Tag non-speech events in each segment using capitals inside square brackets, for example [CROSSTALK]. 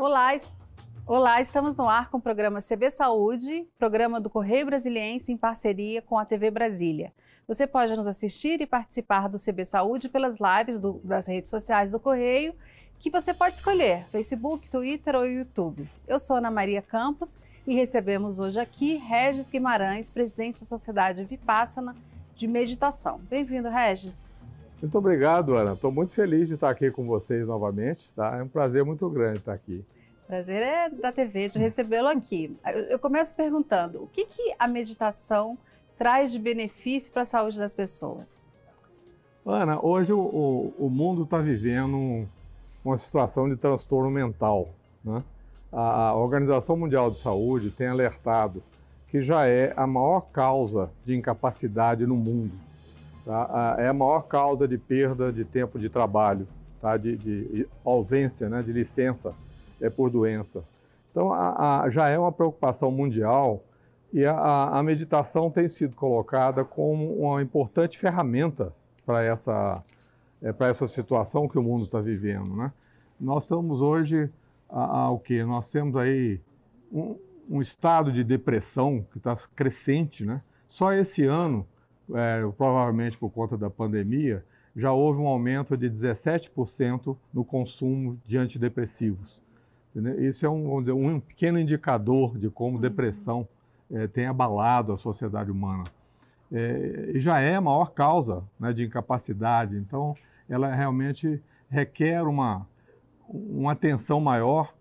Olá, Olá, estamos no ar com o programa CB Saúde, programa do Correio Brasiliense em parceria com a TV Brasília. Você pode nos assistir e participar do CB Saúde pelas lives do, das redes sociais do Correio, que você pode escolher, Facebook, Twitter ou YouTube. Eu sou Ana Maria Campos e recebemos hoje aqui Regis Guimarães, presidente da Sociedade Vipassana de Meditação. Bem-vindo, Regis. Muito obrigado, Ana. Estou muito feliz de estar aqui com vocês novamente. Tá? É um prazer muito grande estar aqui. Prazer é da TV de recebê-lo aqui. Eu começo perguntando: o que, que a meditação traz de benefício para a saúde das pessoas? Ana, hoje o, o, o mundo está vivendo uma situação de transtorno mental. Né? A, a Organização Mundial de Saúde tem alertado que já é a maior causa de incapacidade no mundo. Tá? É a maior causa de perda de tempo de trabalho, tá? de, de ausência, né? de licença é por doença. Então, a, a, já é uma preocupação mundial e a, a, meditação tem sido colocada como uma importante ferramenta para essa, é, essa situação que o mundo está vivendo. Né? Nós estamos hoje, a, o que? Nós temos aí um, um estado de depressão que está crescente. Né? Só esse ano, é, provavelmente por conta da pandemia, já houve um aumento de 17% no consumo de antidepressivos. Isso é um, vamos dizer, um pequeno indicador de como uhum. depressão é, tem abalado a sociedade humana. É, e já é a maior causa né, de incapacidade, então ela realmente requer uma, uma atenção maior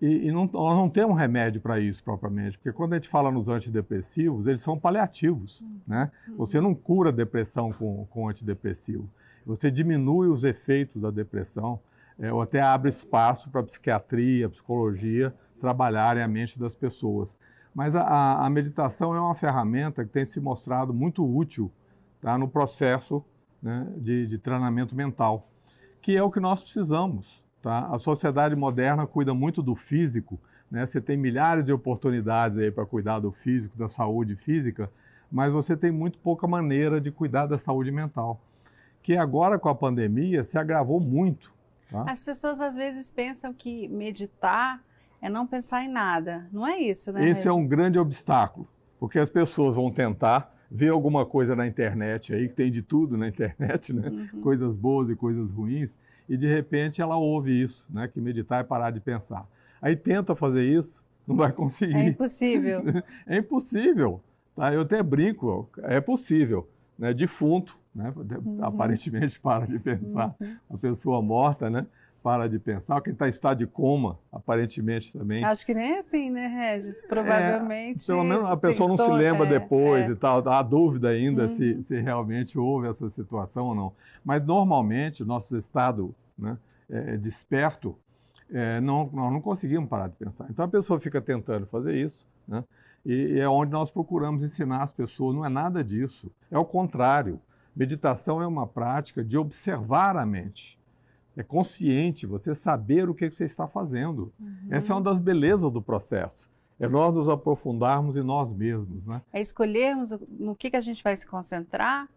e, e não, nós não temos remédio para isso propriamente, porque quando a gente fala nos antidepressivos, eles são paliativos, uhum. né? Você não cura a depressão com, com antidepressivo, você diminui os efeitos da depressão, é, ou até abre espaço para psiquiatria, psicologia trabalharem a mente das pessoas. Mas a, a, meditação é uma ferramenta que tem se mostrado muito útil tá, no processo né, de, de, treinamento mental, que é o que nós precisamos. Tá? A sociedade moderna cuida muito do físico, né? você tem milhares de oportunidades para cuidar do físico, da saúde física, mas você tem muito pouca maneira de cuidar da saúde mental, que agora com a pandemia se agravou muito. As pessoas às vezes pensam que meditar é não pensar em nada. Não é isso, né? Esse Regis? é um grande obstáculo, porque as pessoas vão tentar ver alguma coisa na internet aí, que tem de tudo na internet, né? Uhum. Coisas boas e coisas ruins, e de repente ela ouve isso, né? Que meditar é parar de pensar. Aí tenta fazer isso, não vai conseguir. É impossível. [LAUGHS] é impossível. Tá? Eu até brinco, é possível. Né? Defunto né? Uhum. Aparentemente [LAUGHS] para de pensar. Uhum. A pessoa morta, né? Para de pensar. Quem está em estado de coma, aparentemente também. Acho que nem é assim, né, Regis? Provavelmente. É, pelo menos a pessoa pensou, não se lembra é, depois é. e tal. Há dúvida ainda uhum. se, se realmente houve essa situação ou não. Mas normalmente, nosso estado né, é, desperto, é, não, nós não conseguimos parar de pensar. Então a pessoa fica tentando fazer isso, né? E é onde nós procuramos ensinar as pessoas. Não é nada disso. É o contrário. Meditação é uma prática de observar a mente. É consciente, você saber o que você está fazendo. Uhum. Essa é uma das belezas do processo. É nós nos aprofundarmos em nós mesmos. Né? É escolhermos no que, que a gente vai se concentrar?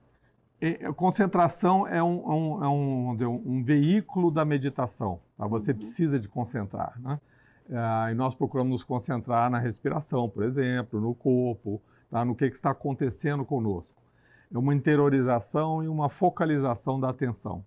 É, a concentração é um, é um, é um, um, um veículo da meditação. Tá? Você uhum. precisa de concentrar. Né? É, e nós procuramos nos concentrar na respiração, por exemplo, no corpo, tá? no que, que está acontecendo conosco é uma interiorização e uma focalização da atenção.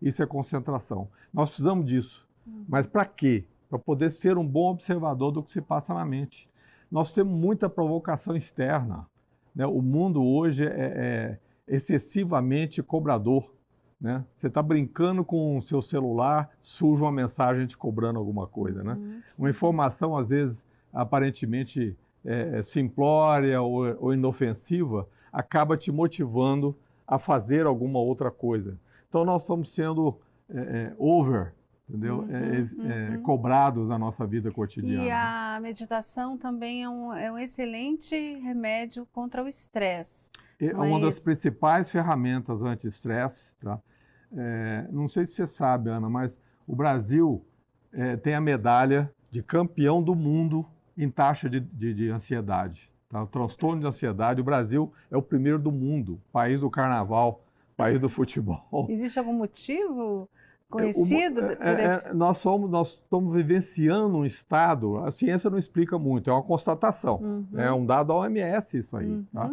Isso é concentração. Nós precisamos disso. Uhum. Mas para quê? Para poder ser um bom observador do que se passa na mente. Nós temos muita provocação externa. Né? O mundo hoje é, é excessivamente cobrador. Né? Você está brincando com o seu celular, surge uma mensagem te cobrando alguma coisa. Né? Uhum. Uma informação, às vezes, aparentemente é, simplória ou, ou inofensiva, acaba te motivando a fazer alguma outra coisa. Então nós estamos sendo é, é, over, entendeu? Uhum, é, uhum. cobrados na nossa vida cotidiana. E a meditação também é um, é um excelente remédio contra o estresse. É uma das principais ferramentas anti-estresse. Tá? É, não sei se você sabe, Ana, mas o Brasil é, tem a medalha de campeão do mundo em taxa de, de, de ansiedade. Tá? O transtorno de ansiedade, o Brasil é o primeiro do mundo, país do carnaval, país do futebol. Existe algum motivo conhecido é, por é, esse... é, nós somos nós estamos vivenciando um estado a ciência não explica muito é uma constatação Uhum. é um dado da OMS isso aí tá?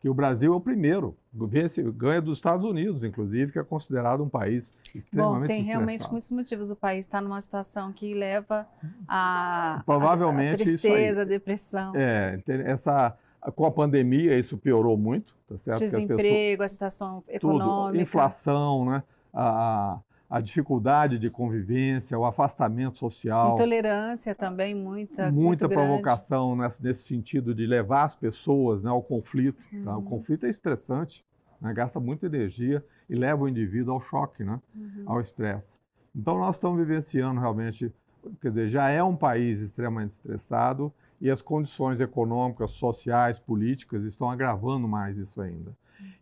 Que o Brasil é o primeiro vence, ganha dos Estados Unidos inclusive que é considerado um país extremamente Bom, tem realmente estressado. muitos motivos. O país está numa situação que leva a, Provavelmente a, a tristeza, a depressão, é essa com a pandemia isso piorou muito tá certo as pessoas- desemprego, a situação tudo, econômica. inflação, né? a, a dificuldade de convivência, o afastamento social, Intolerância também, muita. muita provocação nesse, nesse sentido de levar as pessoas né, ao conflito. tá? O Uhum. conflito é estressante, né? gasta muita energia e leva o indivíduo ao choque, né? Uhum. ao estresse. Então nós estamos vivenciando realmente, quer dizer, já é um país extremamente estressado e as condições econômicas, sociais, políticas estão agravando mais isso ainda.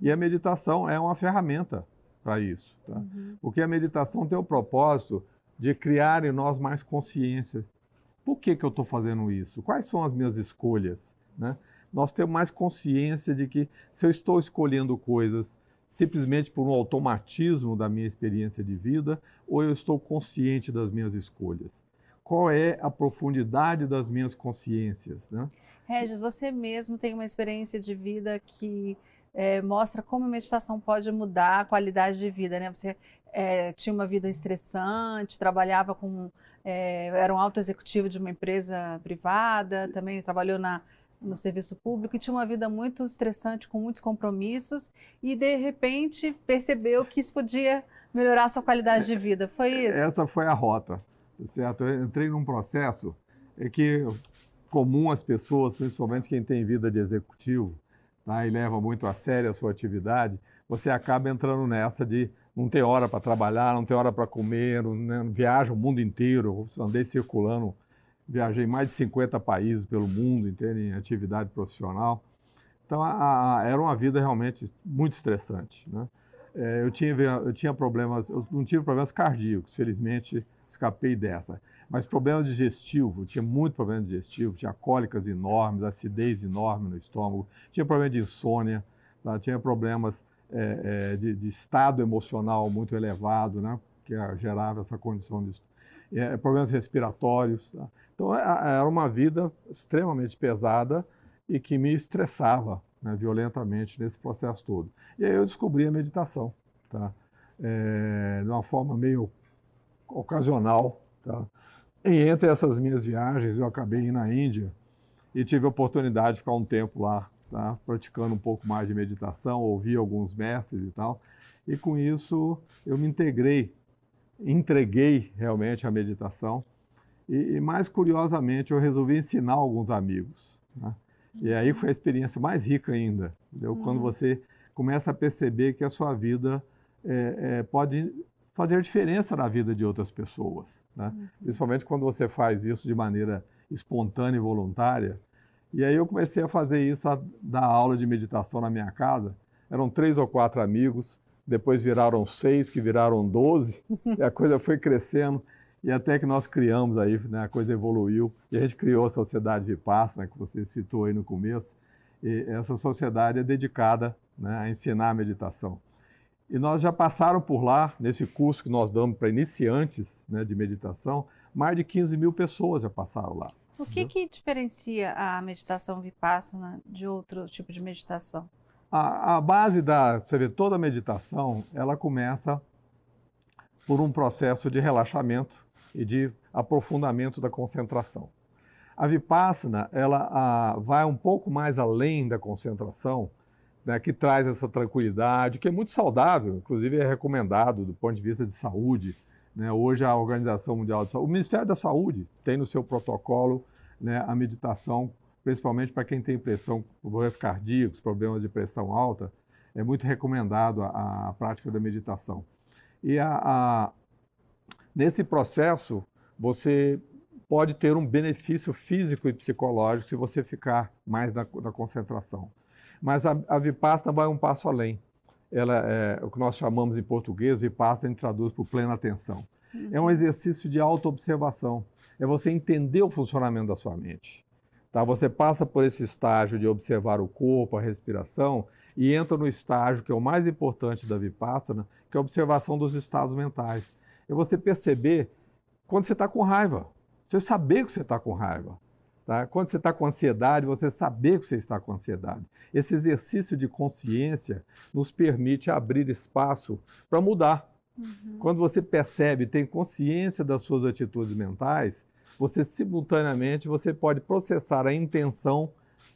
E a meditação é uma ferramenta para isso, tá? Uhum. Porque a meditação tem o propósito de criar em nós mais consciência. Por que, que eu estou fazendo isso? Quais são as minhas escolhas? Né? Nós temos mais consciência de que se eu estou escolhendo coisas simplesmente por um automatismo da minha experiência de vida, ou eu estou consciente das minhas escolhas. Qual é a profundidade das minhas consciências? Né? Regis, você mesmo tem uma experiência de vida que eh, mostra como a meditação pode mudar a qualidade de vida, né? Você eh, tinha uma vida estressante, trabalhava com, eh, era um alto executivo de uma empresa privada, também trabalhou na, no serviço público e tinha uma vida muito estressante, com muitos compromissos, e de repente percebeu que isso podia melhorar a sua qualidade de vida. Foi isso? Essa foi a rota, certo? Eu entrei num processo é que comum às pessoas, principalmente quem tem vida de executivo, tá? e leva muito a sério a sua atividade, você acaba entrando nessa de não ter hora para trabalhar, não ter hora para comer, né? viaja o mundo inteiro, andei circulando, viajei mais de 50 países pelo mundo, em atividade profissional. Então, a- a- era uma vida realmente muito estressante, né? É, eu, tinha, eu tinha problemas, eu não tive problemas cardíacos, felizmente escapei dessa. Mas problema digestivo, tinha muito problema digestivo, tinha cólicas enormes, acidez enorme no estômago, tinha problema de insônia, tá? tinha problemas é, é, de, de estado emocional muito elevado, né? que gerava essa condição de é, problemas respiratórios. tá? Então a- era uma vida extremamente pesada e que me estressava né, violentamente nesse processo todo. E aí eu descobri a meditação, tá? É, de uma forma meio ocasional. Tá? E entre essas minhas viagens, eu acabei indo à Índia e tive a oportunidade de ficar um tempo lá, tá? praticando um pouco mais de meditação, ouvi alguns mestres e tal. E com isso eu me integrei, entreguei realmente à meditação. E, e mais curiosamente, eu resolvi ensinar alguns amigos. né? E aí foi a experiência mais rica ainda, entendeu? quando Uhum. você começa a perceber que a sua vida é, é, pode fazer diferença na vida de outras pessoas, né? Uhum. principalmente quando você faz isso de maneira espontânea e voluntária. E aí eu comecei a fazer isso, a dar aula de meditação na minha casa. Eram três ou quatro amigos, depois viraram seis, que viraram doze, e a coisa foi crescendo. E até que nós criamos aí, né, a coisa evoluiu, e a gente criou a Sociedade Vipassana, que você citou aí no começo. E essa sociedade é dedicada né, a ensinar a meditação. E nós já passaram por lá, nesse curso que nós damos para iniciantes né, de meditação, mais de 15 mil pessoas já passaram lá. O que, que diferencia a meditação vipassana de outro tipo de meditação? A, a base da, você vê, toda meditação, ela começa por um processo de relaxamento e de aprofundamento da concentração. A Vipassana, ela a, vai um pouco mais além da concentração, né, que traz essa tranquilidade, que é muito saudável, inclusive é recomendado do ponto de vista de saúde. né? Hoje a Organização Mundial de Saúde, o Ministério da Saúde tem no seu protocolo né, a meditação, principalmente para quem tem pressão, problemas cardíacos, problemas de pressão alta, é muito recomendado a, a prática da meditação. E a, a, nesse processo, você pode ter um benefício físico e psicológico se você ficar mais na, na concentração. Mas a, a Vipassana vai um passo além. Ela é o que nós chamamos em português, Vipassana a gente traduz por plena atenção. É um exercício de autoobservação. É você entender o funcionamento da sua mente. Tá? Você passa por esse estágio de observar o corpo, a respiração, e entra no estágio que é o mais importante da Vipassana, que é a observação dos estados mentais. é você perceber quando você está com raiva. Você saber que você está com raiva. Tá? Quando você está com ansiedade, você saber que você está com ansiedade. Esse exercício de consciência nos permite abrir espaço para mudar. Uhum. Quando você percebe, tem consciência das suas atitudes mentais, você simultaneamente você pode processar a intenção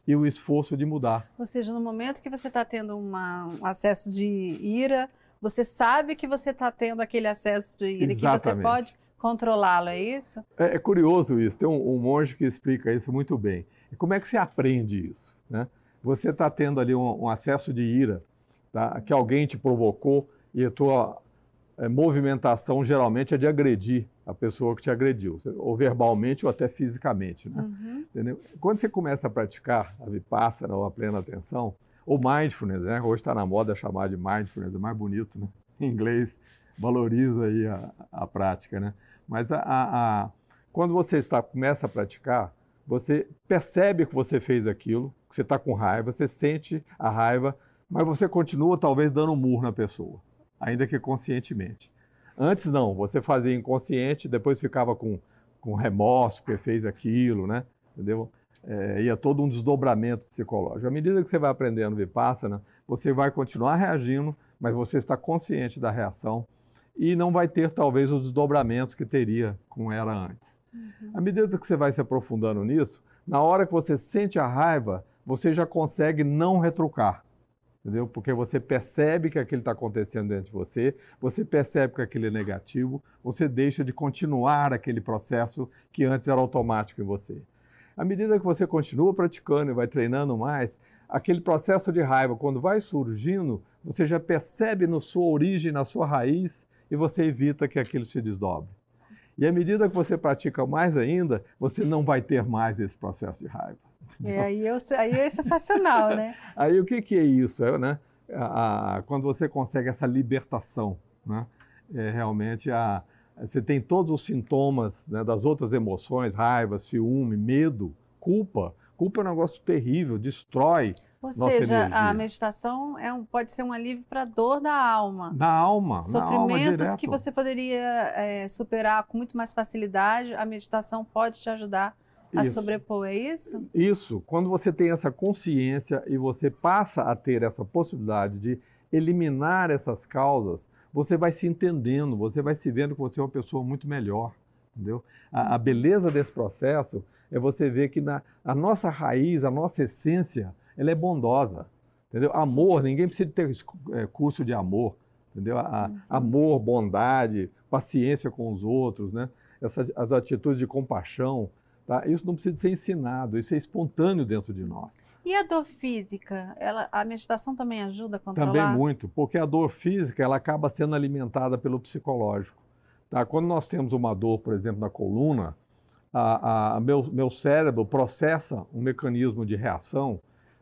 e o esforço de mudar. Ou seja, no momento que você está tendo uma, um acesso de ira, você sabe que você está tendo aquele acesso de ira, Exatamente. que você pode controlá-lo, é isso? É, é, curioso isso. Tem um, um, monge que explica isso muito bem. E como é que você aprende isso? Né? Você está tendo ali um, um, acesso de ira, tá? que alguém te provocou e a tua é, movimentação geralmente é de agredir a pessoa que te agrediu, ou verbalmente ou até fisicamente. Né? Uhum. Quando você começa a praticar a vipassana ou a plena atenção, ou mindfulness, né? hoje está na moda chamar de mindfulness, é mais bonito né? em inglês, valoriza aí a, a prática. Né? Mas a, a, a, quando você está, começa a praticar, você percebe que você fez aquilo, que você está com raiva, você sente a raiva, mas você continua talvez dando um murro na pessoa, ainda que conscientemente. Antes não, você fazia inconsciente, depois ficava com, com remorso porque fez aquilo, né? Entendeu? É, ia todo um desdobramento psicológico. À medida que você vai aprendendo Vipassana, você vai continuar reagindo, mas você está consciente da reação e não vai ter talvez os desdobramentos que teria com ela antes. Uhum. À medida que você vai se aprofundando nisso, na hora que você sente a raiva, você já consegue não retrucar entendeu? Porque você percebe que aquilo está acontecendo dentro de você, você percebe que aquilo é negativo, você deixa de continuar aquele processo que antes era automático em você. À medida que você continua praticando e vai treinando mais, aquele processo de raiva, quando vai surgindo, você já percebe na sua origem, na sua raiz, e você evita que aquilo se desdobre. E à medida que você pratica mais ainda, você não vai ter mais esse processo de raiva. É, aí, eu, aí é sensacional, né? [LAUGHS] aí o que, que é isso? É, né? A, a, quando você consegue essa libertação, né? É, realmente a, você tem todos os sintomas né, das outras emoções, raiva, ciúme, medo, culpa. Culpa é um negócio terrível, destrói ou seja, energia. a meditação é um, pode ser um alívio para a dor da alma. Da alma. Sofrimentos alma que você poderia é, superar com muito mais facilidade, a meditação pode te ajudar a isso. sobrepor, é isso? Isso. Quando você tem essa consciência e você passa a ter essa possibilidade de eliminar essas causas, você vai se entendendo, você vai se vendo que você é uma pessoa muito melhor, entendeu? A, a beleza desse processo é você ver que na, a nossa raiz, a nossa essência, ela é bondosa, entendeu? Amor, ninguém precisa ter é, curso de amor, entendeu? A, uhum. Amor, bondade, paciência com os outros, né? Essas, as atitudes de compaixão, tá? Isso não precisa ser ensinado, isso é espontâneo dentro de nós. E a dor física, ela, a meditação também ajuda a controlar? Também muito, porque a dor física ela acaba sendo alimentada pelo psicológico. Tá? Quando nós temos uma dor, por exemplo, na coluna, a, a, meu, meu cérebro processa um mecanismo de reação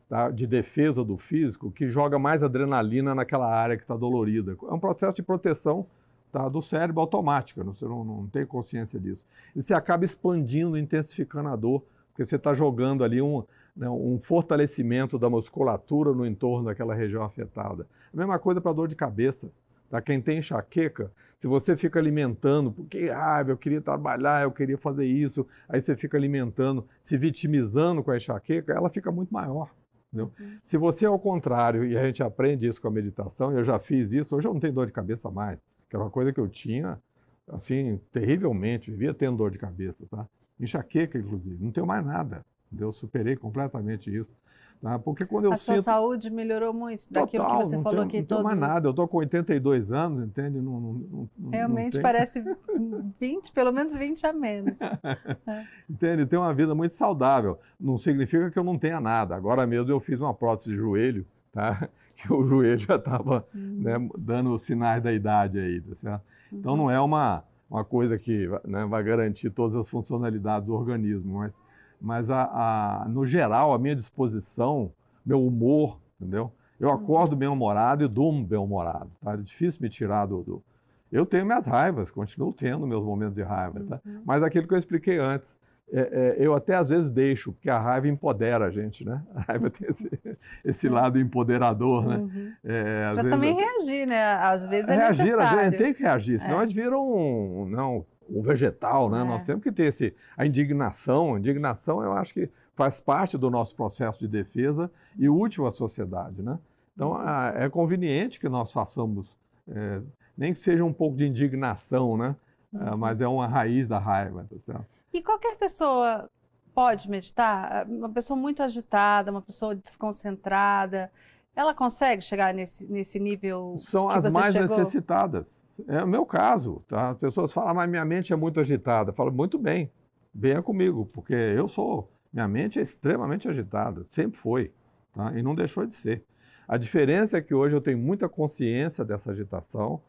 tá, de defesa do físico que joga mais adrenalina naquela área que está dolorida. É um processo de proteção tá, do cérebro automática, você não, não tem consciência disso. E você acaba expandindo, intensificando a dor, porque você está jogando ali um, né, um fortalecimento da musculatura no entorno daquela região afetada. A mesma coisa para dor de cabeça. Tá? Quem tem enxaqueca, se você fica alimentando, porque raiva, eu queria trabalhar, eu queria fazer isso, aí você fica alimentando, se vitimizando com a enxaqueca, ela fica muito maior. Uhum. Se você é ao contrário, e a gente aprende isso com a meditação, eu já fiz isso, hoje eu não tenho dor de cabeça mais, que era uma coisa que eu tinha, assim, terrivelmente, vivia tendo dor de cabeça, tá? Enxaqueca, inclusive, não tenho mais nada, eu superei completamente isso. Tá? Porque quando eu a sinto... sua saúde melhorou muito daquilo Total, que você falou tenho, aqui não todos. Não mais nada, eu estou com 82 anos, entende? Não, não, não Realmente não parece [LAUGHS] 20, pelo menos 20 a menos. é. Entende? Tem uma vida muito saudável. Não significa que eu não tenha nada. Agora mesmo eu fiz uma prótese de joelho, tá? [LAUGHS] que o joelho já estava uhum. né, dando os sinais da idade aí, tá certo? Então uhum. não é uma, uma coisa que né, vai garantir todas as funcionalidades do organismo, mas mas a, a, no geral, a minha disposição, meu humor, entendeu? Eu uhum. acordo bem-humorado e durmo bem-humorado, tá? É difícil me tirar do, do, Eu tenho minhas raivas, continuo tendo meus momentos de raiva, tá? Uhum. Mas aquilo que eu expliquei antes, é, é, eu até às vezes deixo, porque a raiva empodera a gente, né? A raiva tem esse, [LAUGHS] esse lado empoderador, né? Uhum. É, também reagir, né? Às vezes é reagir, a necessário. gente tem que reagir, senão É. a gente vira um, não, um vegetal, né? É. Nós temos que ter esse, a indignação. A indignação, eu acho que faz parte do nosso processo de defesa e útil à sociedade, né? Então, a- é conveniente que nós façamos, é, nem que seja um pouco de indignação, né? É, mas é uma raiz da raiva, tá certo? E qualquer pessoa pode meditar? Uma pessoa muito agitada, uma pessoa desconcentrada, ela consegue chegar nesse, nesse nível São as mais chegou? necessitadas. É o meu caso, tá? As pessoas falam, "Ah, mas minha mente é muito agitada. Eu falo, muito bem, venha comigo, porque eu sou, minha mente é extremamente agitada, sempre foi, tá? E não deixou de ser. A diferença é que hoje eu tenho muita consciência dessa agitação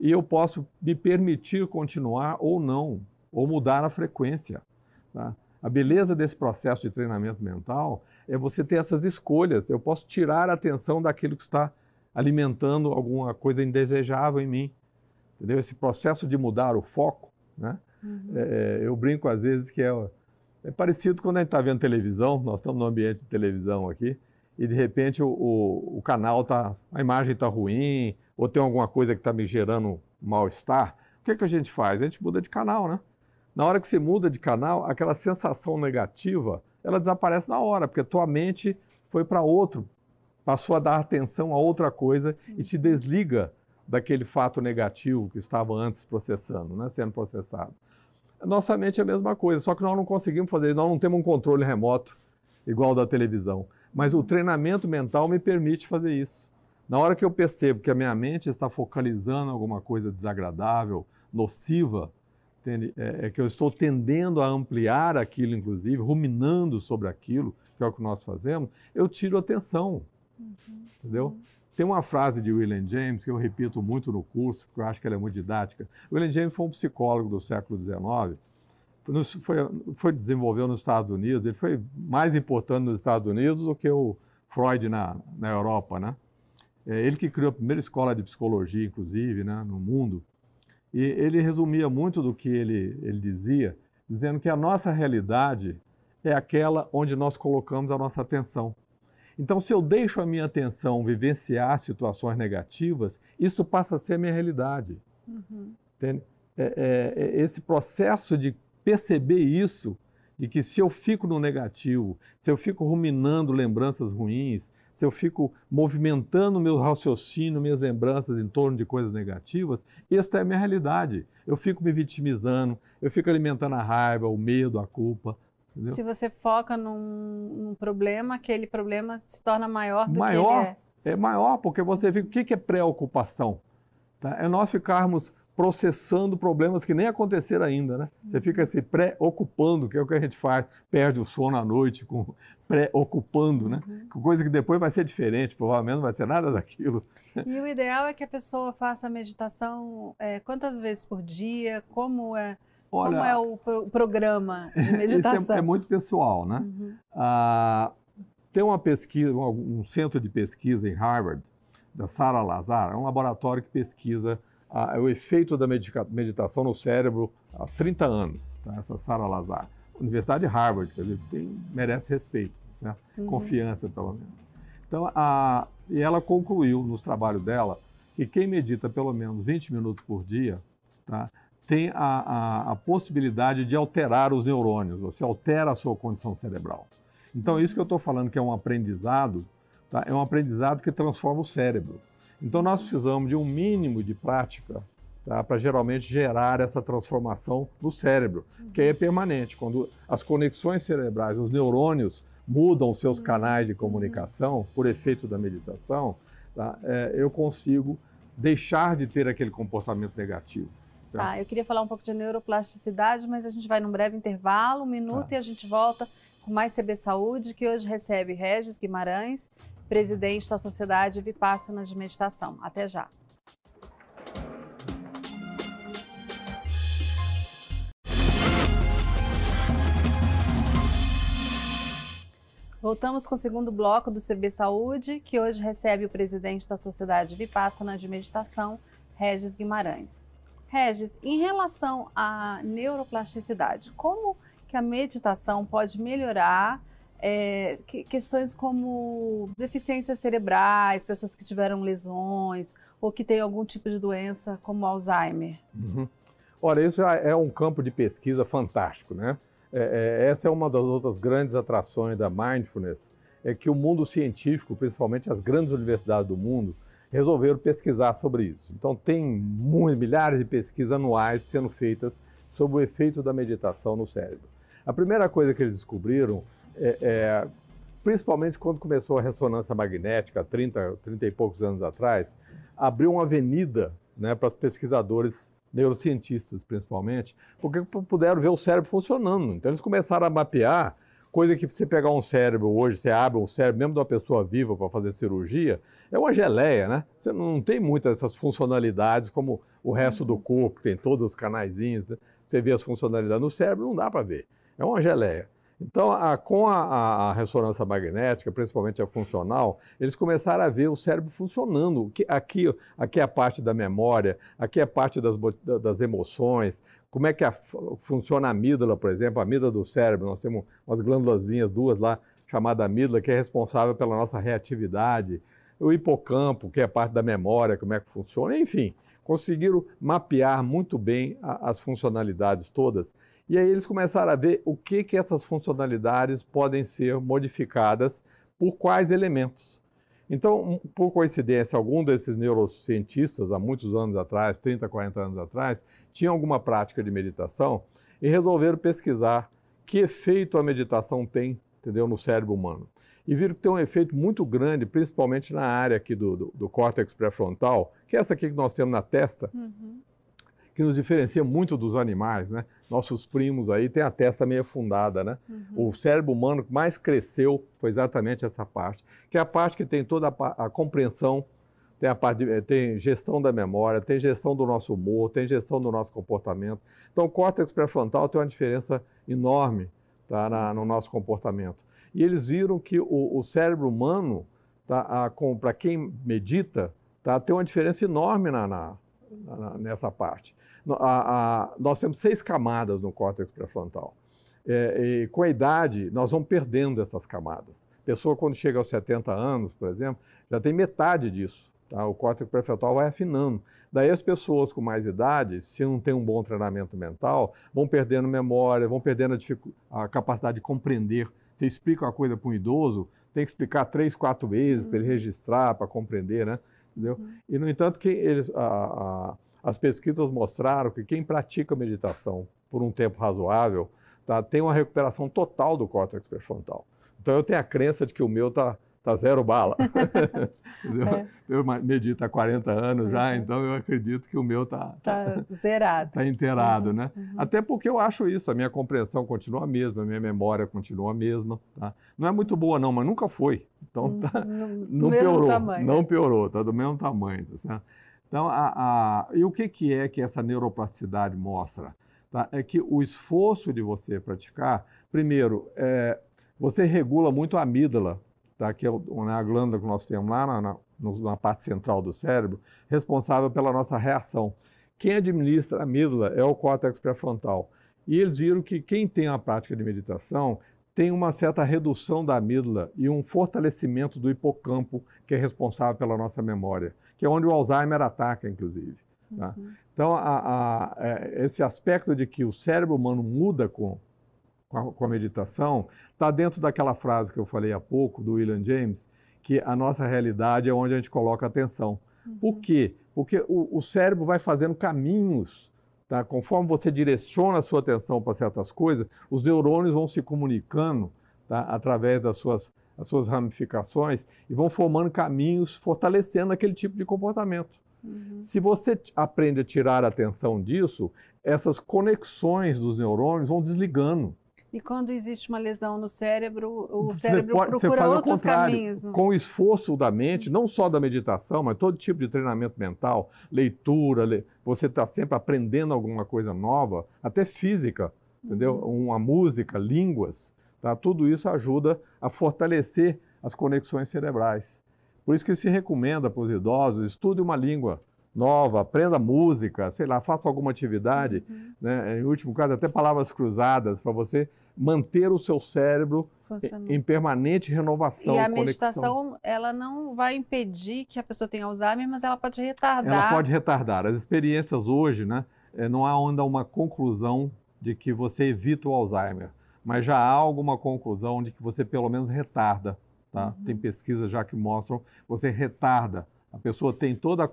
e eu posso me permitir continuar ou não, ou mudar a frequência, tá? A beleza desse processo de treinamento mental é você ter essas escolhas. Eu posso tirar a atenção daquilo que está alimentando alguma coisa indesejável em mim. Entendeu? Esse processo de mudar o foco, né? Uhum. É, eu brinco às vezes que é, é parecido quando a gente está vendo televisão, nós estamos no ambiente de televisão aqui, e de repente o, o, o canal tá, a imagem está ruim, ou tem alguma coisa que está me gerando mal-estar. O que, que a gente faz? A gente muda de canal, né? Na hora que você muda de canal, aquela sensação negativa, ela desaparece na hora, porque a tua mente foi para outro, passou a dar atenção a outra coisa e se desliga daquele fato negativo que estava antes processando, né, sendo processado. Nossa mente é a mesma coisa, só que nós não conseguimos fazer, nós não temos um controle remoto igual da televisão. Mas o treinamento mental me permite fazer isso. Na hora que eu percebo que a minha mente está focalizando alguma coisa desagradável, nociva? É, é que eu estou tendendo a ampliar aquilo, inclusive, ruminando sobre aquilo, que é o que nós fazemos, eu tiro atenção, entendeu? Tem uma frase de William James que eu repito muito no curso, porque eu acho que ela é muito didática. William James foi um psicólogo do século XIX, foi, foi desenvolveu nos Estados Unidos, ele foi mais importante nos Estados Unidos do que o Freud na, na Europa, né? É ele que criou a primeira escola de psicologia, inclusive, né, no mundo. E ele resumia muito do que ele, ele dizia, dizendo que a nossa realidade é aquela onde nós colocamos a nossa atenção. Então, se eu deixo a minha atenção vivenciar situações negativas, isso passa a ser a minha realidade. Uhum. Entende? É, é, é esse processo de perceber isso, de que se eu fico no negativo, se eu fico ruminando lembranças ruins, se eu fico movimentando meu raciocínio, minhas lembranças em torno de coisas negativas, esta é a minha realidade. Eu fico me vitimizando, eu fico alimentando a raiva, o medo, a culpa. Entendeu? Se você foca num, num problema, aquele problema se torna maior do Maior? que ele é. É maior, porque você vê o que que é preocupação. Tá? É nós ficarmos processando problemas que nem aconteceram ainda, né? Você fica se preocupando, que é o que a gente faz, perde o sono à noite com [LAUGHS] preocupando, né? Uhum. Com coisa que depois vai ser diferente, provavelmente não vai ser nada daquilo. [LAUGHS] E o ideal é que a pessoa faça a meditação é, quantas vezes por dia? Como é, como é o pro- programa de [LAUGHS] isso meditação? é, é muito pessoal, né? Uhum. Ah, tem uma pesquisa, um, um centro de pesquisa em Harvard, da Sarah Lazar, é um laboratório que pesquisa ah, o efeito da meditação no cérebro há 30 anos, tá? essa Sarah Lazar. Universidade de Harvard, quer dizer, tem, merece respeito, certo? Uhum. confiança, pelo menos. Então, a, e ela concluiu nos trabalhos dela que quem medita pelo menos 20 minutos por dia tá, tem a, a, a possibilidade de alterar os neurônios, você altera a sua condição cerebral. Então, isso que eu estou falando que é um aprendizado, tá, é um aprendizado que transforma o cérebro. Então, nós precisamos de um mínimo de prática tá, para geralmente gerar essa transformação no cérebro, que aí é permanente. Quando as conexões cerebrais, os neurônios mudam os seus canais de comunicação por efeito da meditação, tá, é, eu consigo deixar de ter aquele comportamento negativo. Tá, eu queria falar um pouco de neuroplasticidade, mas a gente vai num breve intervalo, um minuto, Tá. e a gente volta com mais CB Saúde, que hoje recebe Regis Guimarães, presidente da Sociedade Vipassana de Meditação. Até já. Voltamos com o segundo bloco do CB Saúde, que hoje recebe o presidente da Sociedade Vipassana de Meditação, Regis Guimarães. Regis, em relação à neuroplasticidade, como que a meditação pode melhorar é, que, questões como deficiências cerebrais, pessoas que tiveram lesões ou que têm algum tipo de doença como Alzheimer? Uhum. Ora, isso é um campo de pesquisa fantástico, né? É, é, essa é uma das outras grandes atrações da mindfulness, é que o mundo científico, principalmente as grandes universidades do mundo, resolveram pesquisar sobre isso. Então tem milhares de pesquisas anuais sendo feitas sobre o efeito da meditação no cérebro. A primeira coisa que eles descobriram é, é, principalmente quando começou a ressonância magnética, 30, 30 e poucos anos atrás, abriu uma avenida né, para os pesquisadores neurocientistas, principalmente, porque puderam ver o cérebro funcionando. Então, eles começaram a mapear coisa que você pegar um cérebro hoje, você abre um cérebro mesmo de uma pessoa viva para fazer cirurgia, é uma geleia, né? Você não tem muitas dessas funcionalidades como o resto do corpo, que tem todos os canaizinhos, né? Você vê as funcionalidades no cérebro, não dá para ver. É uma geleia. Então, a, com a, a, ressonância magnética, principalmente a funcional, eles começaram a ver o cérebro funcionando. Aqui, aqui é a parte da memória, aqui é a parte das, das emoções, como é que a, funciona a amígdala, por exemplo, a amígdala do cérebro. Nós temos umas glândulazinhas, duas lá, chamada amígdala, que é responsável pela nossa reatividade. O hipocampo, que é a parte da memória, como é que funciona. Enfim, conseguiram mapear muito bem as funcionalidades todas e aí eles começaram a ver o que, que essas funcionalidades podem ser modificadas por quais elementos. Então, por coincidência, algum desses neurocientistas, há muitos anos atrás, 30, 40 anos atrás, tinham alguma prática de meditação e resolveram pesquisar que efeito a meditação tem entendeu, no cérebro humano. E viram que tem um efeito muito grande, principalmente na área aqui do, do, do córtex pré-frontal, que é essa aqui que nós temos na testa, uhum que nos diferencia muito dos animais, né? Nossos primos aí têm a testa meio afundada, né? Uhum. O cérebro humano que mais cresceu foi exatamente essa parte, que é a parte que tem toda a, a compreensão, tem a parte de, tem gestão da memória, tem gestão do nosso humor, tem gestão do nosso comportamento. Então, o córtex pré-frontal tem uma diferença enorme tá, na, no nosso comportamento. E eles viram que o, o cérebro humano, tá, para quem medita, tá, tem uma diferença enorme na, na, na nessa parte a, a, nós temos seis camadas no córtex pré-frontal. É, com a idade, nós vamos perdendo essas camadas. A pessoa, quando chega aos 70 anos, por exemplo, já tem metade disso. Tá? O córtex pré-frontal vai afinando. Daí as pessoas com mais idade, se não tem um bom treinamento mental, vão perdendo memória, vão perdendo a, a capacidade de compreender. Você explica uma coisa para um idoso, tem que explicar três, quatro vezes uhum. para ele registrar, para compreender, né? Entendeu? Uhum. E, no entanto, que eles, a, as pesquisas mostraram que quem pratica meditação por um tempo razoável tá, tem uma recuperação total do córtex pré-frontal. Então eu tenho a crença de que o meu está tá zero bala. [LAUGHS] [LAUGHS] é. Eu medito há 40 anos uhum. já, então eu acredito que o meu está tá, tá zerado. Está inteirado, uhum. né? Uhum. Até porque eu acho isso, a minha compreensão continua a mesma, a minha memória continua a mesma. Tá? Não é muito boa não, mas nunca foi. Então tá, no, [LAUGHS] não piorou, tamanho, não né? piorou, está do mesmo tamanho. Tá? Então, a, a, e o que, que é que essa neuroplasticidade mostra? Tá? É que o esforço de você praticar, primeiro, é, você regula muito a amígdala, tá? que é né, a glândula que nós temos lá na, na, na parte central do cérebro, responsável pela nossa reação. Quem administra a amígdala é o córtex pré-frontal. E eles viram que quem tem a prática de meditação tem uma certa redução da amígdala e um fortalecimento do hipocampo, que é responsável pela nossa memória que é onde o Alzheimer ataca, inclusive. Tá? Uhum. Então, a, a, é, esse aspecto de que o cérebro humano muda com, com a, com a meditação está dentro daquela frase que eu falei há pouco, do William James, que a nossa realidade é onde a gente coloca atenção. Uhum. Por quê? Porque o, o, cérebro vai fazendo caminhos, tá? conforme você direciona a sua atenção para certas coisas, os neurônios vão se comunicando tá? através das suas as suas ramificações e vão formando caminhos, fortalecendo aquele tipo de comportamento. Uhum. Se você aprende a tirar a atenção disso, essas conexões dos neurônios vão desligando. E quando existe uma lesão no cérebro, o cérebro pode, procura outros caminhos. Com o esforço da mente, não só da meditação, mas todo tipo de treinamento mental, leitura, le... você está sempre aprendendo alguma coisa nova, até física, entendeu? Uhum. Uma música, línguas. Tá? Tudo isso ajuda a fortalecer as conexões cerebrais. Por isso que se recomenda para os idosos, estude uma língua. Nova, aprenda música, sei lá, faça alguma atividade, uhum. né? em último caso, até palavras cruzadas, para você manter o seu cérebro em permanente renovação. E a meditação, ela não vai impedir que a pessoa tenha Alzheimer, mas ela pode retardar. Ela pode retardar. As experiências hoje, né, eh, não há ainda uma conclusão de que você evita o Alzheimer, mas já há alguma conclusão de que você pelo menos retarda. Tá? Uhum. Tem pesquisas já que mostram você retarda. A pessoa tem todos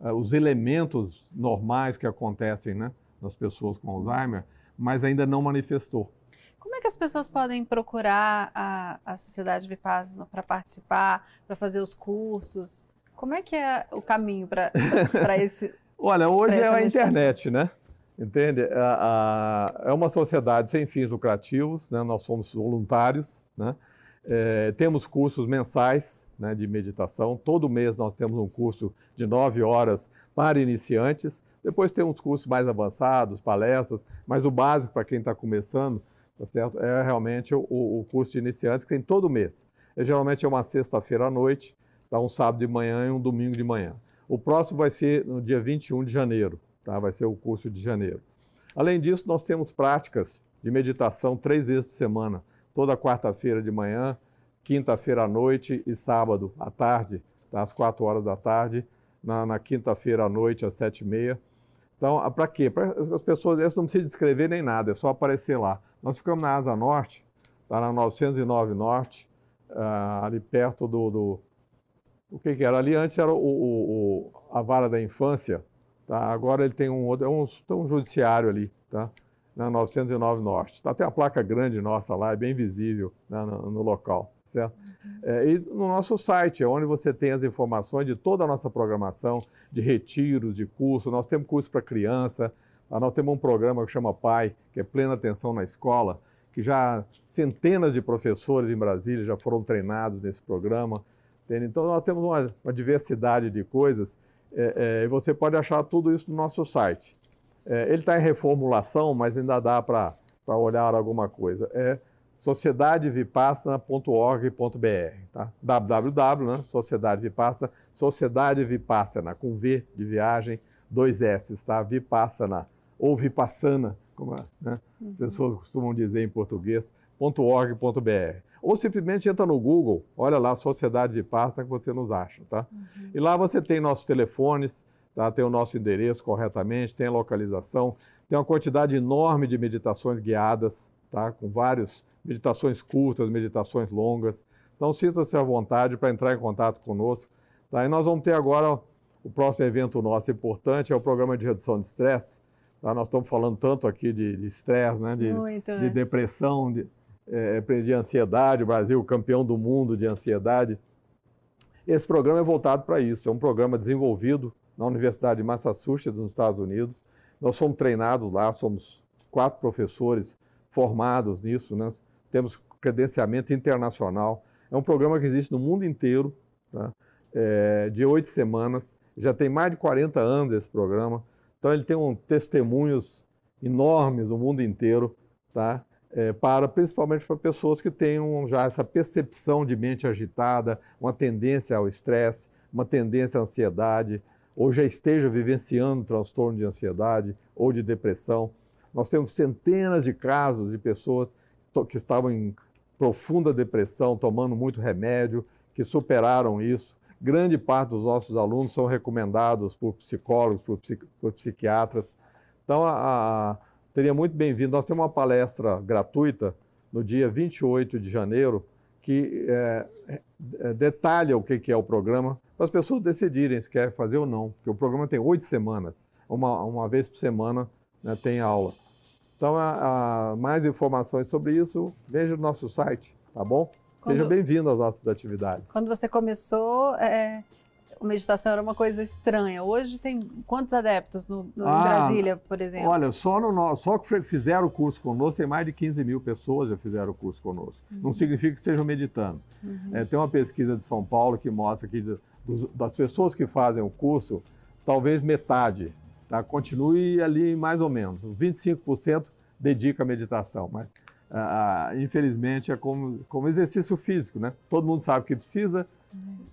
uh, os elementos normais que acontecem né, nas pessoas com Alzheimer, mas ainda não manifestou. Como é que as pessoas podem procurar a, a Sociedade Vipassana para participar, para fazer os cursos? Como é que é o caminho para [LAUGHS] esse... Olha, hoje é a internet, né? Entende? é uma sociedade sem fins lucrativos, né? nós somos voluntários, né? É, temos cursos mensais né, de meditação. Todo mês nós temos um curso de nove horas para iniciantes. Depois temos cursos mais avançados, palestras, mas o básico para quem está começando tá certo? é realmente o, o, curso de iniciantes que tem todo mês. Geralmente é uma sexta-feira à noite, tá? um sábado de manhã e um domingo de manhã. O próximo vai ser no dia 21 de janeiro, tá? vai ser o curso de janeiro. Além disso, nós temos práticas de meditação três vezes por semana, toda quarta-feira de manhã, quinta-feira à noite e sábado à tarde, tá? às quatro horas da tarde, na, na quinta-feira à noite, às sete e meia. Então, para quê? Para as pessoas, eles não precisam descrever nem nada, é só aparecer lá. Nós ficamos na Asa Norte, está na 909 Norte, uh, ali perto do, do, O que, que era? Ali antes era o, o, o, a vara da infância, tá? agora ele tem um outro, é um, tem um judiciário ali, tá? na 909 Norte. Tá, tem uma placa grande nossa lá, é bem visível né, no, no, local. Certo? Uhum. É, e no nosso site, é onde você tem as informações de toda a nossa programação, de retiros, de curso. Nós temos curso para criança, ah, nós temos um programa que chama PAI, que é Plena Atenção na Escola, que já centenas de professores em Brasília já foram treinados nesse programa. Entende? Então, nós temos uma, uma diversidade de coisas é, é, e você pode achar tudo isso no nosso site. É, ele está em reformulação, mas ainda dá para olhar alguma coisa. É sociedadevipassana.org.br, tá? www, né? Sociedade Vipassana, Sociedade Vipassana, com V de viagem, dois S, tá? Vipassana ou Vipassana, como né, uhum. pessoas costumam dizer em português, .org.br. Ou simplesmente entra no Google, olha lá, Sociedade de Pasta, que você nos acha, tá? Uhum. E lá você tem nossos telefones, tá? tem o nosso endereço corretamente, tem a localização, tem uma quantidade enorme de meditações guiadas, tá? com várias meditações curtas, meditações longas. Então sinta-se à vontade para entrar em contato conosco. Tá? E nós vamos ter agora o próximo evento nosso importante, é o programa de redução de estresse, Tá? Nós estamos falando tanto aqui de estresse, né? de, Muito, de né? depressão, de, é, de ansiedade, o Brasil campeão do mundo de ansiedade. Esse programa é voltado para isso, é um programa desenvolvido na Universidade de Massachusetts, nos Estados Unidos. Nós somos treinados lá, somos quatro professores formados nisso, né? Temos credenciamento internacional. É um programa que existe no mundo inteiro, tá? é, de oito semanas. Já tem mais de 40 anos esse programa. Então ele tem um testemunhos enormes no mundo inteiro, tá? É, para principalmente para pessoas que tenham já essa percepção de mente agitada, uma tendência ao estresse, uma tendência à ansiedade, ou já esteja vivenciando transtorno de ansiedade ou de depressão. Nós temos centenas de casos de pessoas que estavam em profunda depressão, tomando muito remédio, que superaram isso Grande parte dos nossos alunos são recomendados por psicólogos, por, psiqui por psiquiatras. Então, a, a, seria muito bem-vindo. Nós temos uma palestra gratuita no dia 28 de janeiro que é, é, detalha o que, é o programa para as pessoas decidirem se querem fazer ou não, porque o programa tem oito semanas, uma, uma vez por semana né, tem aula. Então, a, a, mais informações sobre isso, veja no nosso site, tá bom? Quando, Seja bem-vindo às nossas atividades. Quando você começou, é, a meditação era uma coisa estranha. Hoje tem quantos adeptos no, no ah, em Brasília, por exemplo? Olha, só, no, só que fizeram o curso conosco, tem mais de 15 mil pessoas já fizeram o curso conosco. Uhum. Não significa que estejam meditando. Uhum. É, tem uma pesquisa de São Paulo que mostra que das pessoas que fazem o curso, talvez metade tá, continue ali mais ou menos. 25% dedica à meditação, mas ah, ah, infelizmente, é como, como exercício físico, né? Todo mundo sabe que precisa,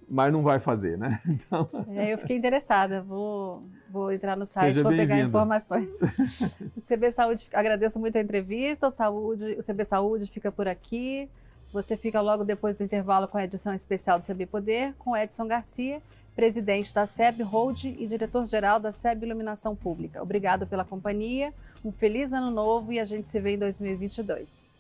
mas não vai fazer, né? [LAUGHS] Então... É, eu fiquei interessada, vou, vou entrar no site, vou pegar informações. [LAUGHS] o CB Saúde, agradeço muito a entrevista, o, Saúde, o CB Saúde fica por aqui. Você fica logo depois do intervalo com a edição especial do CB Poder, com Edson Garcia, presidente da SEB Hold e diretor-geral da SEB Iluminação Pública. Obrigado pela companhia, um feliz ano novo e a gente se vê em 2022.